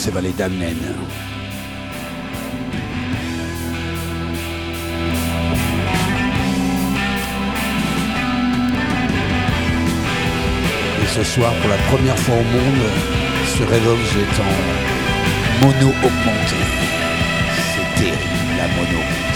Là, on va commencer par les dames naines. Et ce soir, pour la première fois au monde, ce Revox est en mono augmenté. C'est terrible, la mono.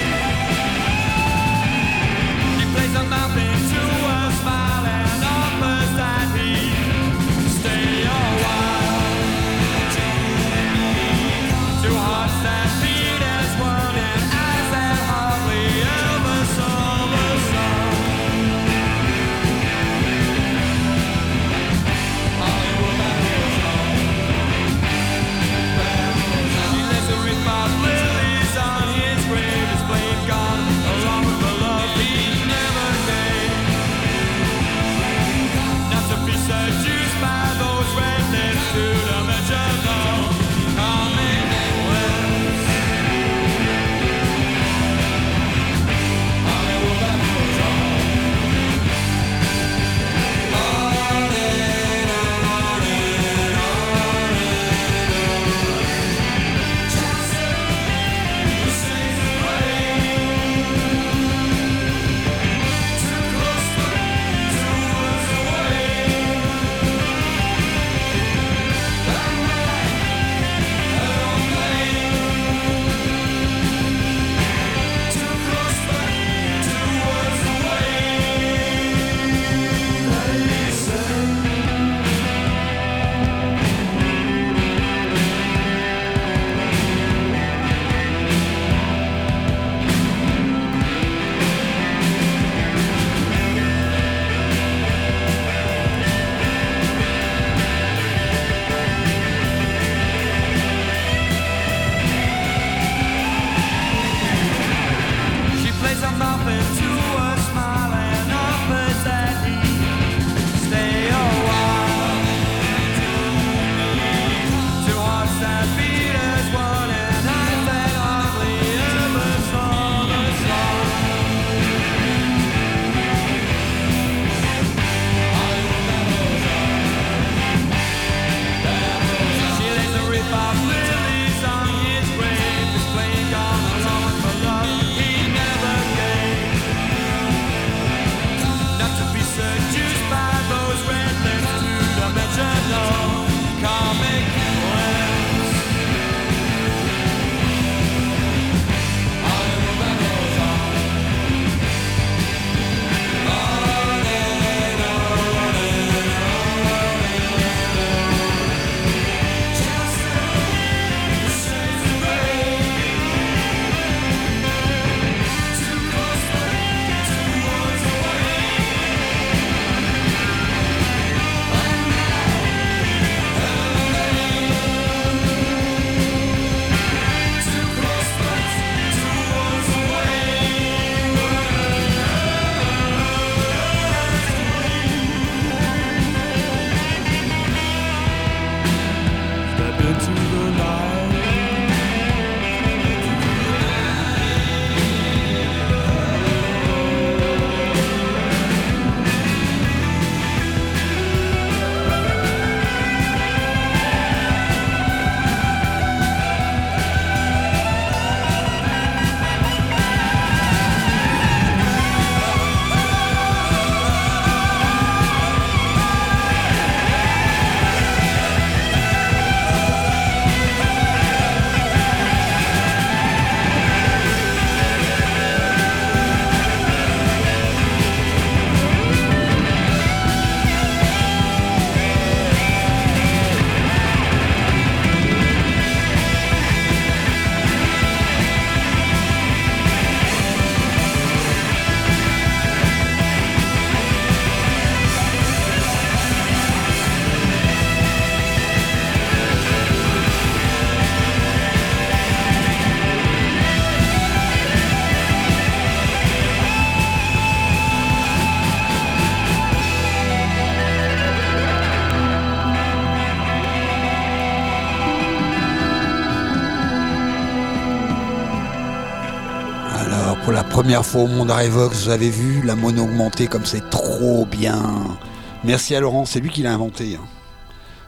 Première fois au monde à Revox, vous avez vu la mono augmentée comme c'est trop bien. Merci à Laurent, c'est lui qui l'a inventé. Hein.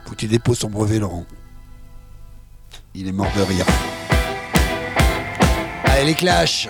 Faut que tu déposes son brevet, Laurent. Il est mort de rire. Allez, les clashs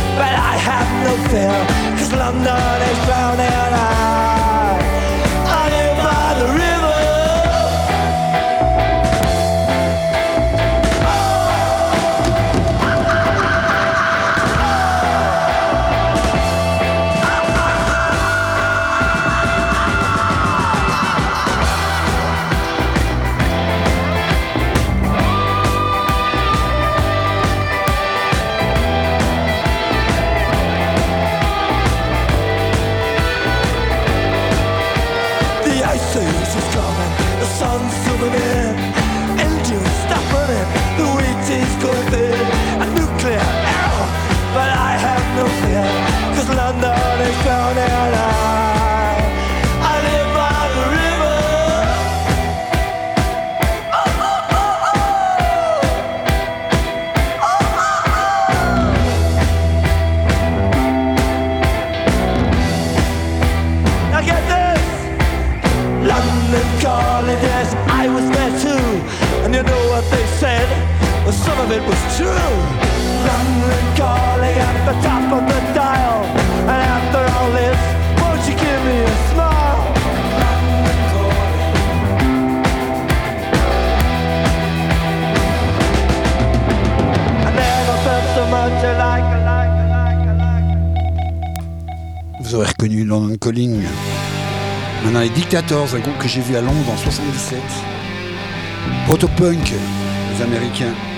But I have no fear, cause London is drowning. I, I live by the river. Reconnu London Calling. Maintenant, les Dictators, un groupe que j'ai vu à Londres en 77. Protopunk, les Américains.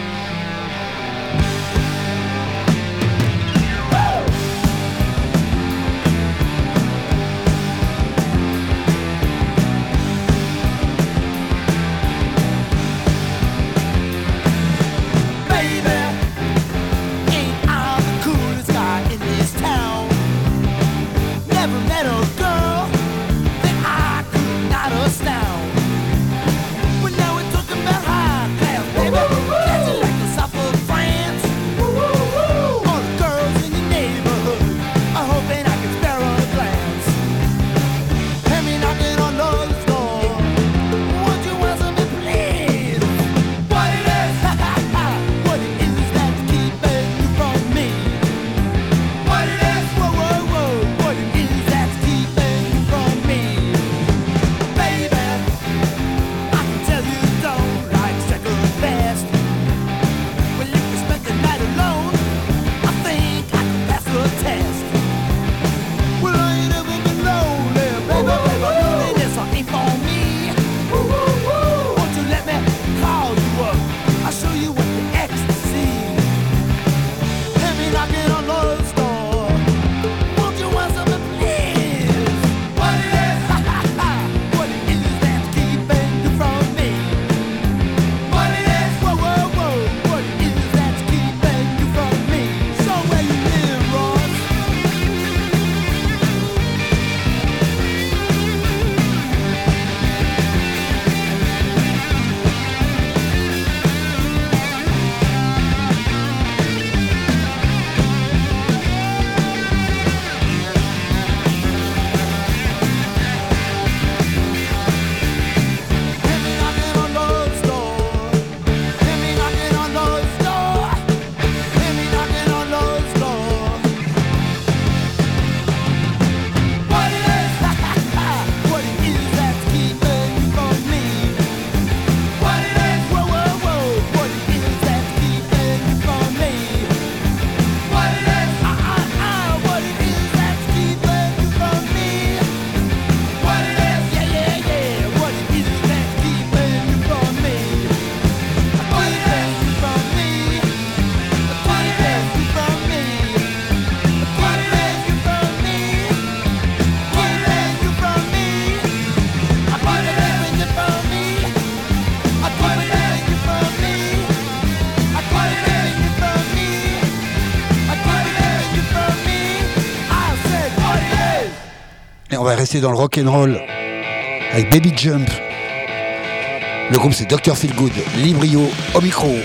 Rester dans le rock and roll avec Baby Jump. Le groupe c'est Dr. Feelgood, Librio au micro.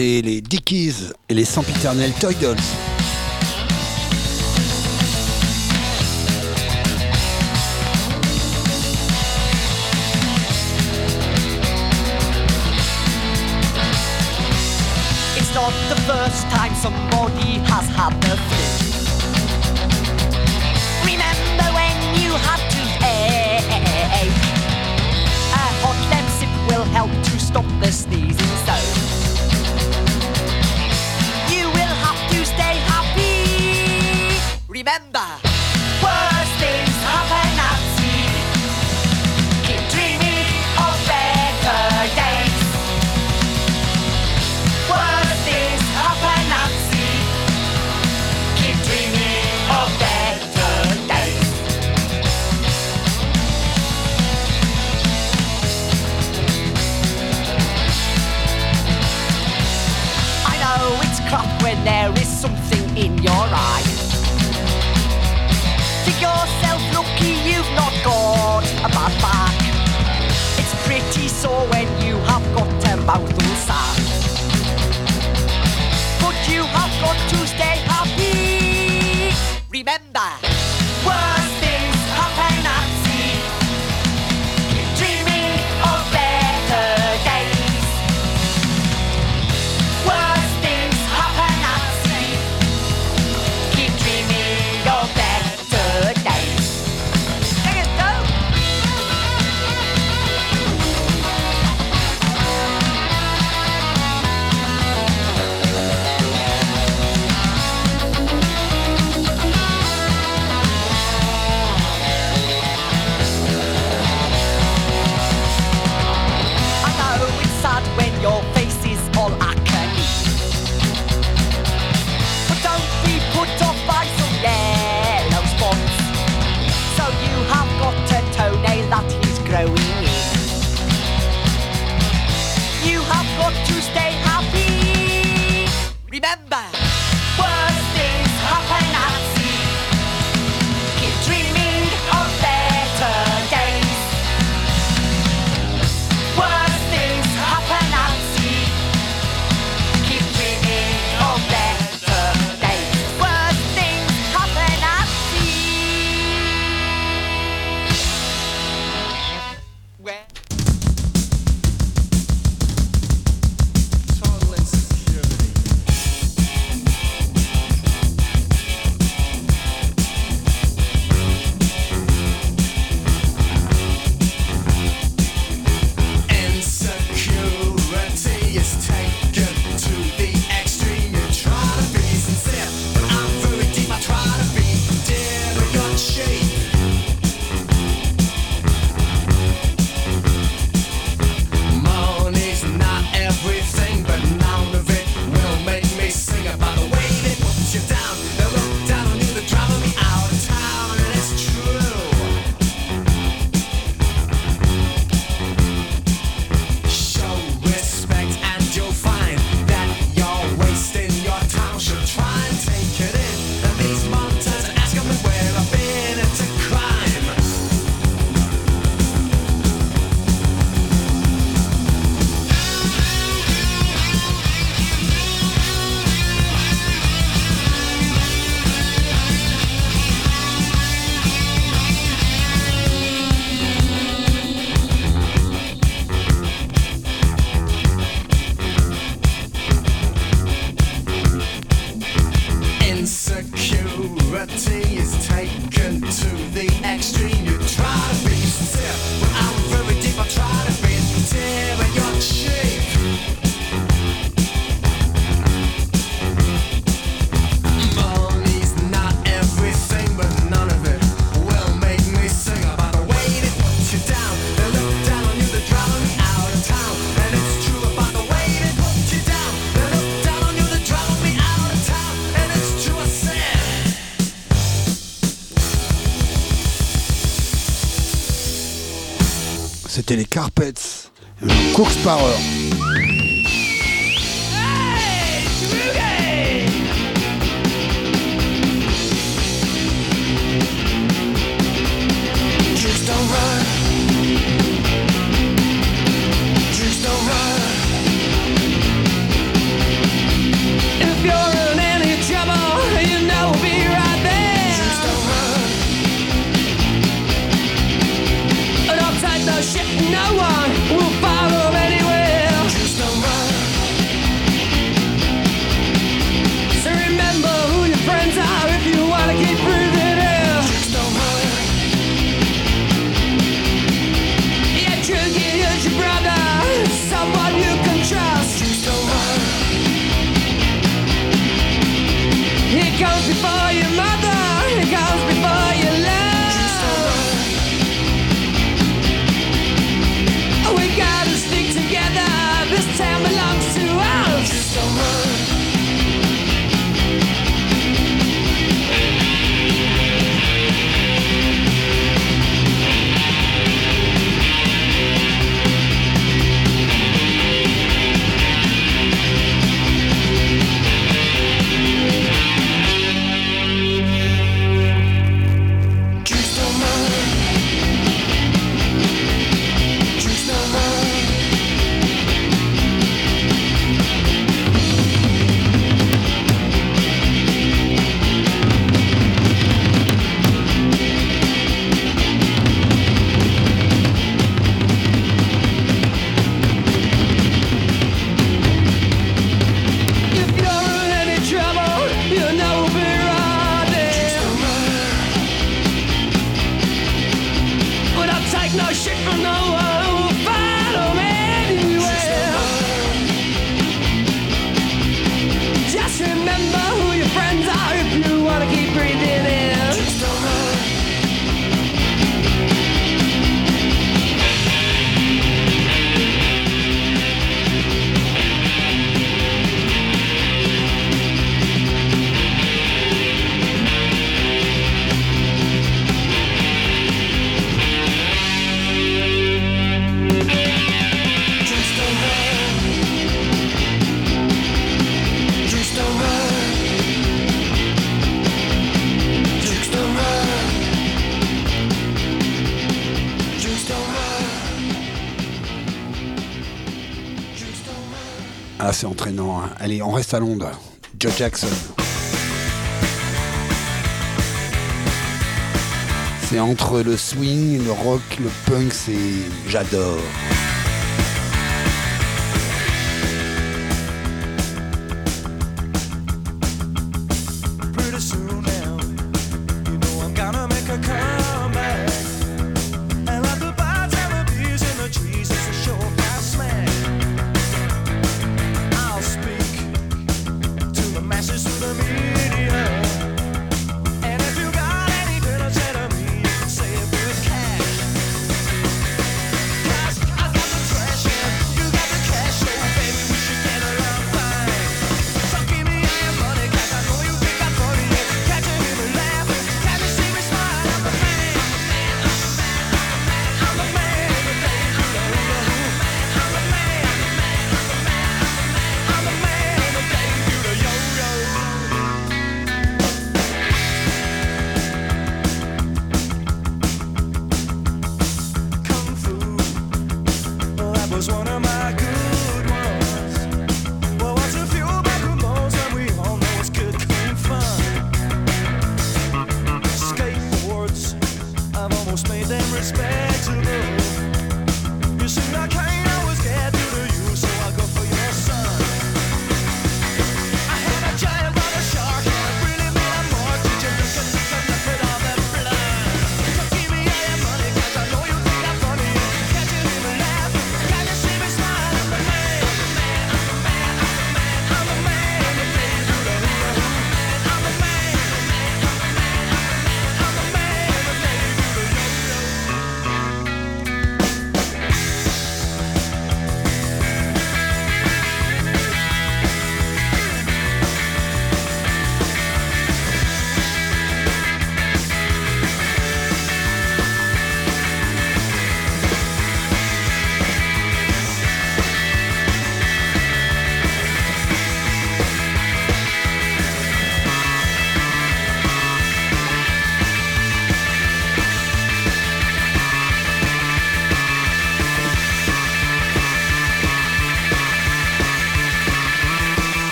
c'était les Dickies et les sempiternels Toy Dolls. It's not the first time somebody has had the flu. Remember when you had to ache? A hot lemsip will help to stop the sneezing. So. remember. mouth will sound. But you have got to stay high. Carpets, course par. On reste à Londres. Joe Jackson. C'est entre le swing, le rock, le punk, c'est... J'adore.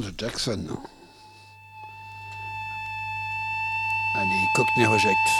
de Jackson. Allez, Cockney rejecte.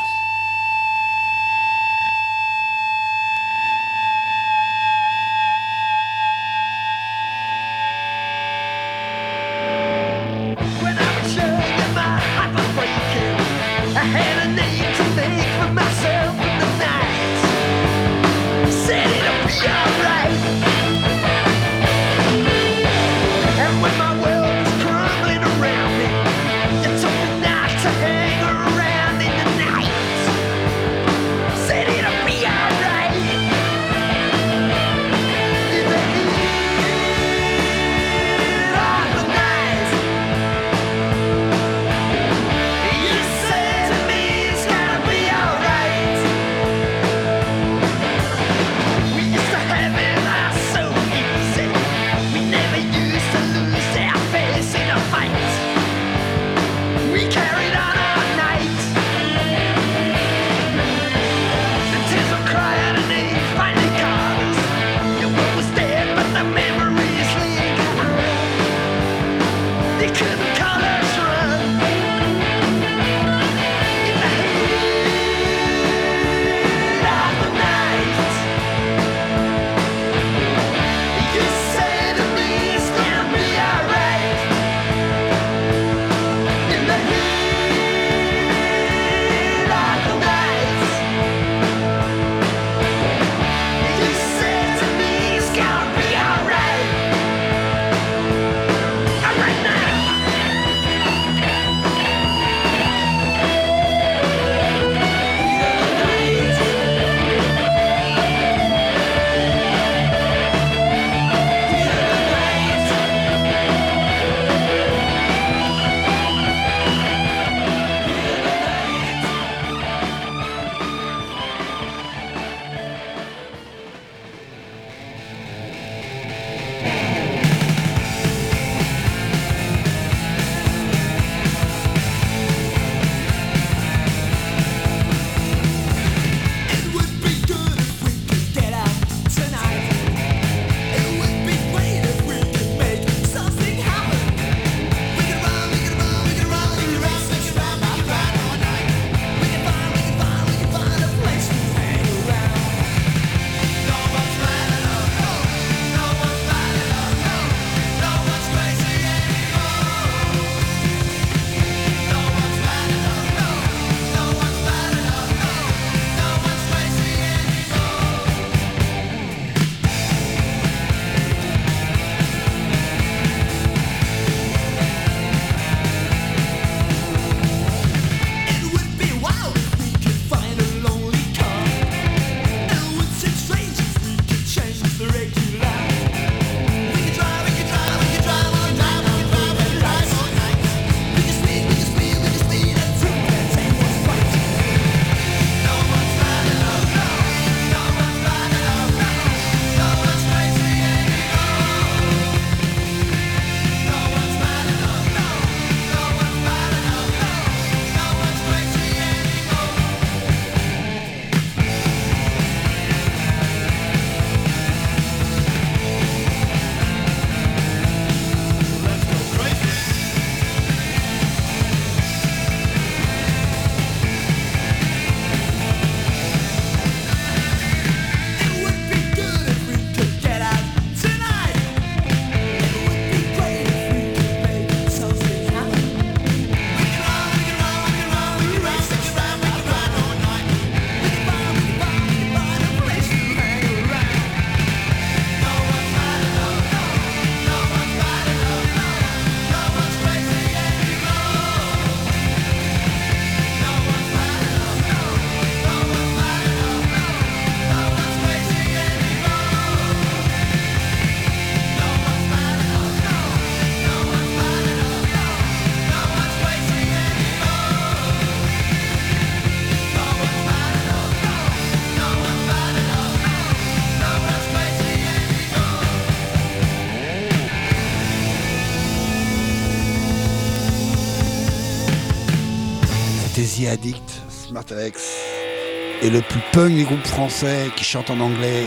et le plus punk des groupes français qui chantent en anglais.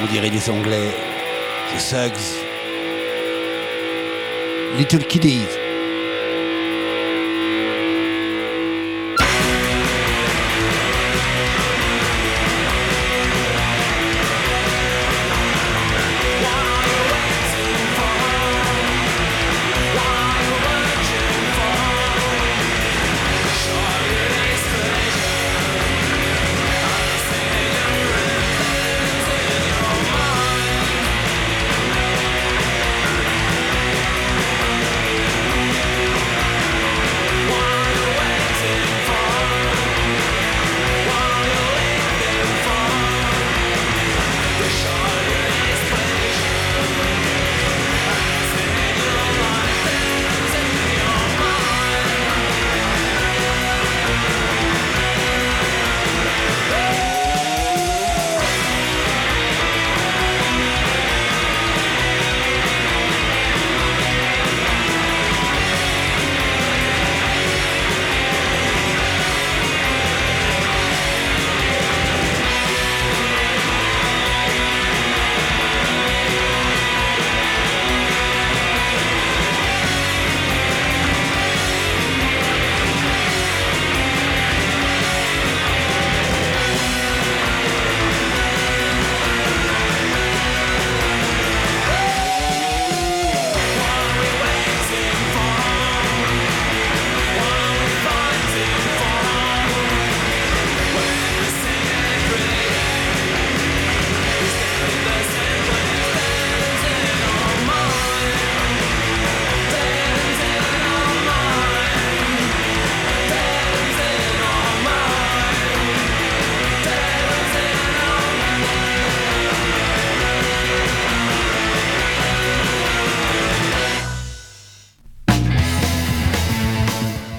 On dirait des anglais. C'est Suggs. Little Kiddies.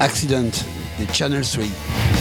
Accident The Channel 3.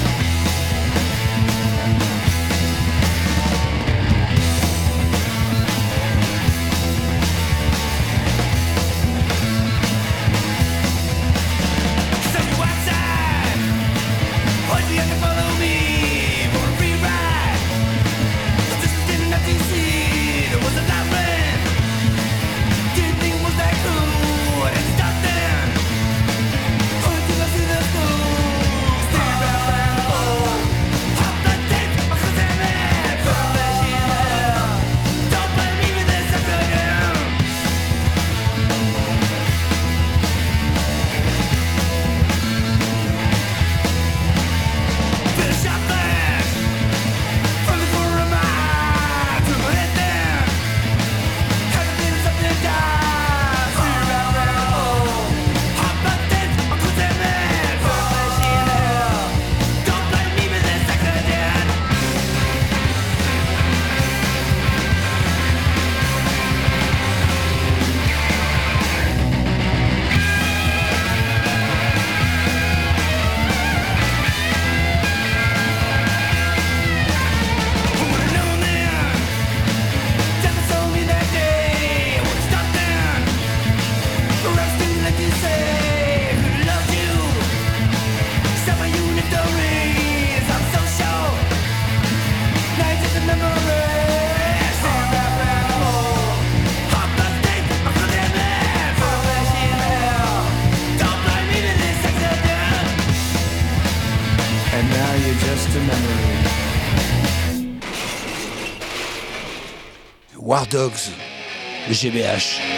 Dogs, GBH.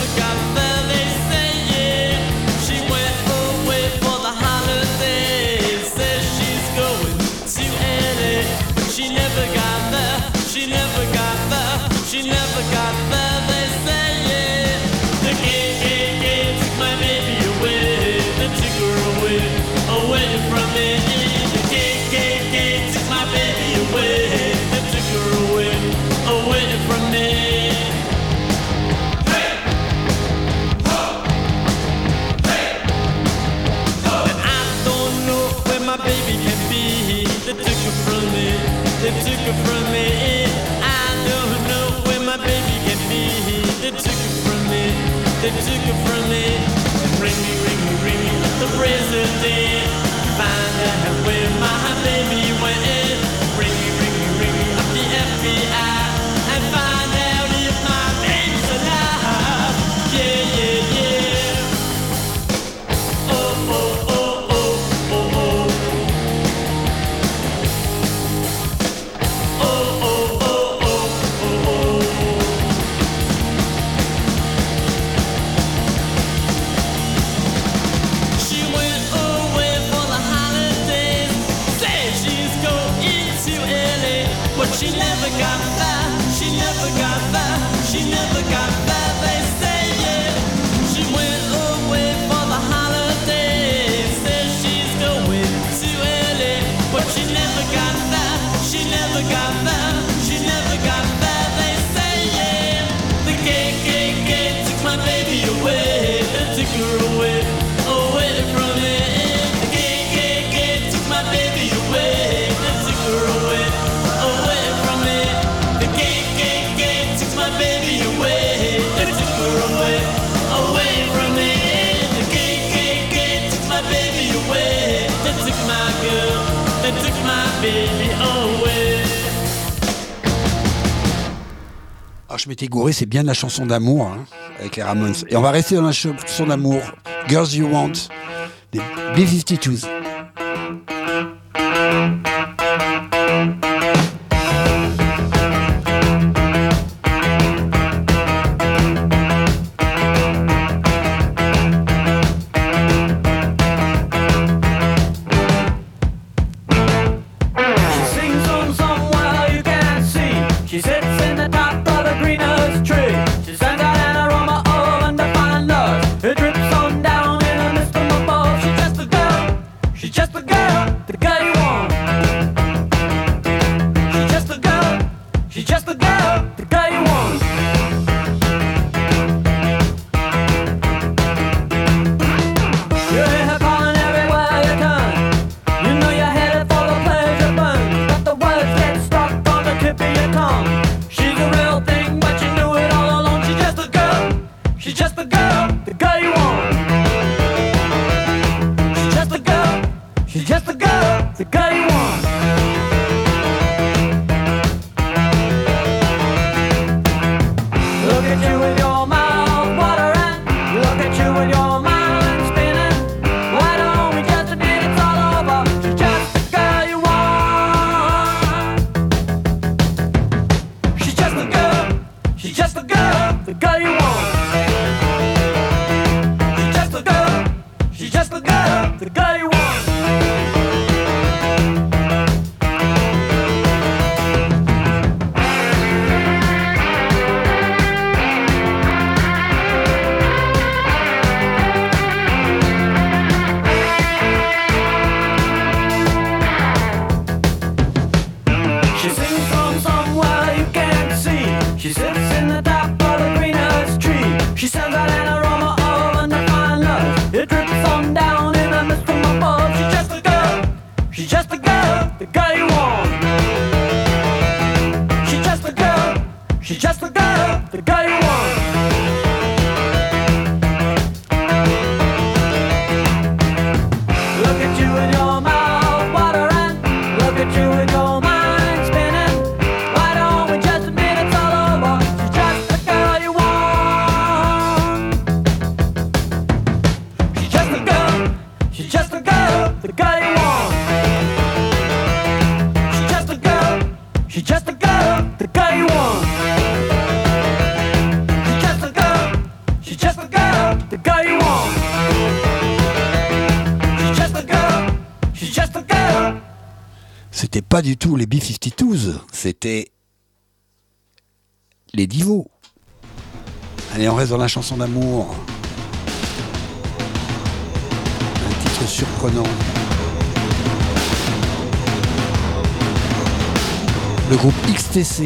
musical friendly. And ring me, ring me, ring me, the president. Find out where my baby c'est bien la chanson d'amour hein, avec les Ramones. Et on va rester dans la chanson d'amour, Girls You Want, des B-52s. She's just a girl, the girl you want. She's just a girl, she's just a girl, the girl you want. She's just a girl. C'était pas du tout les B-52s, c'était les Divos. Allez, on reste dans la chanson d'amour. Un titre surprenant. le groupe XTC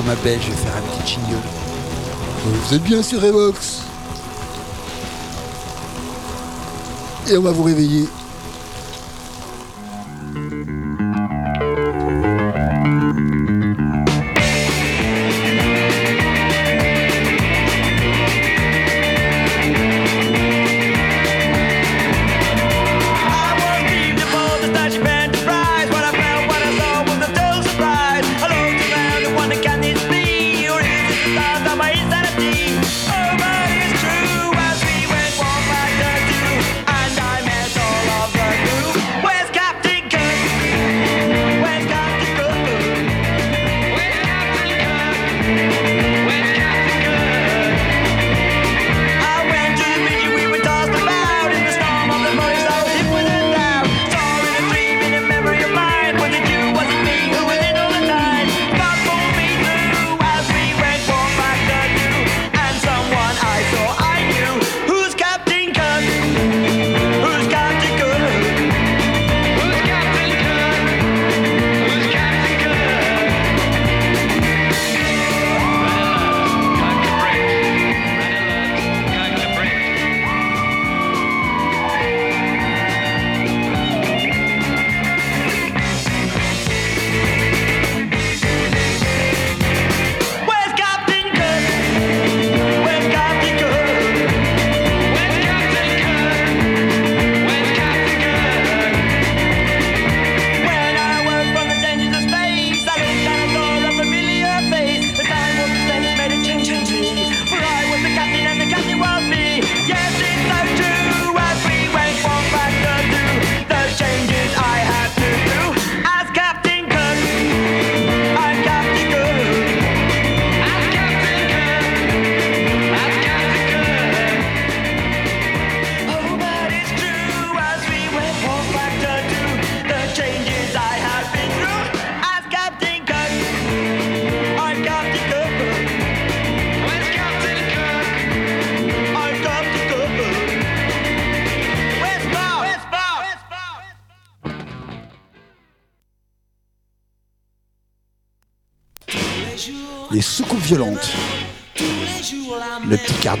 comme un belge, je vais faire un petit jingle. Euh, vous êtes bien sur Evox Et on va vous réveiller.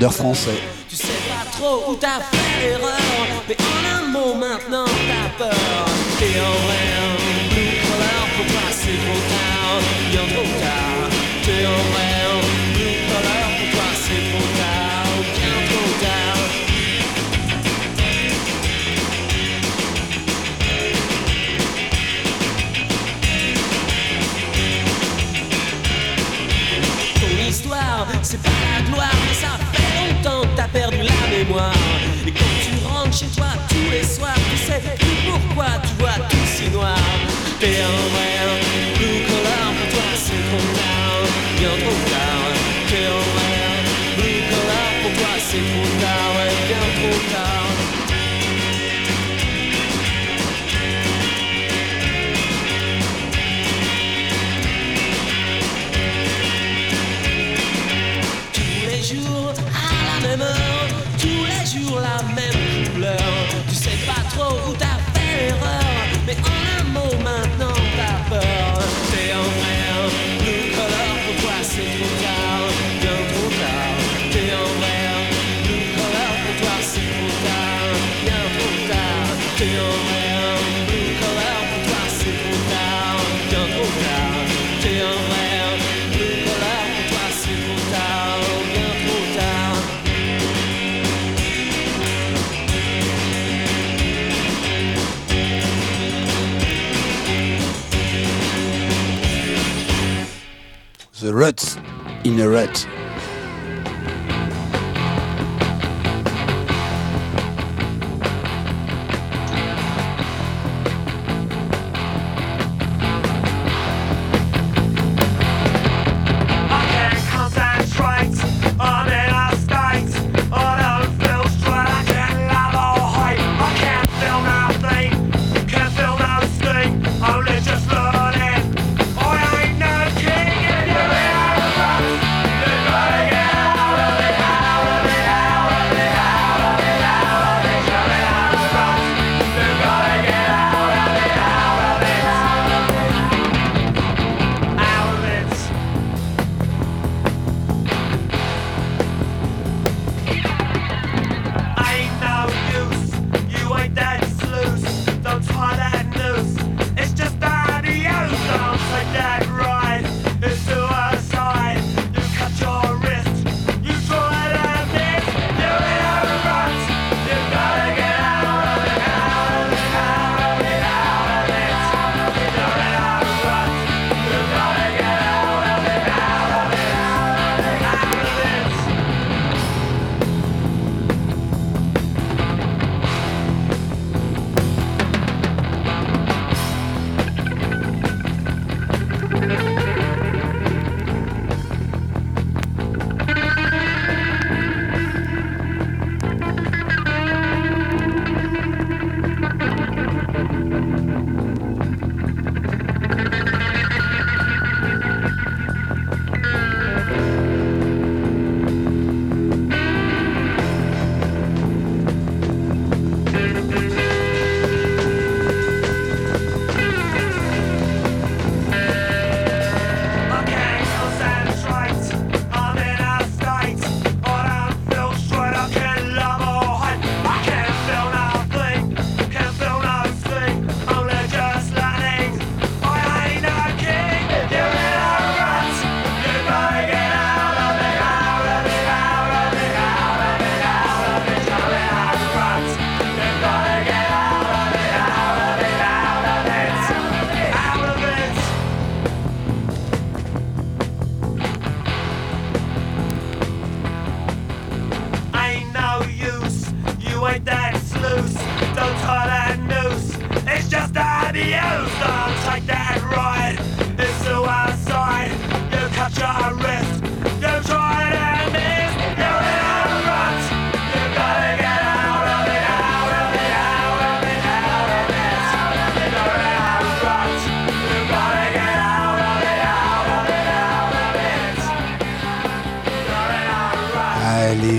de Français. em vou lugar. ruts in a rut.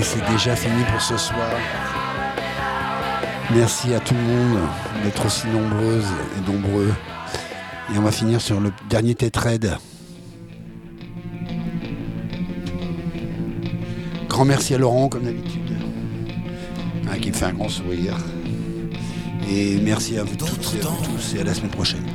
Et c'est déjà fini pour ce soir. Merci à tout le monde d'être aussi nombreuses et nombreux. Et on va finir sur le dernier Tetrade. Grand merci à Laurent, comme d'habitude, hein, qui me fait un grand sourire. Et merci à vous toutes et à vous tous, et à la semaine prochaine.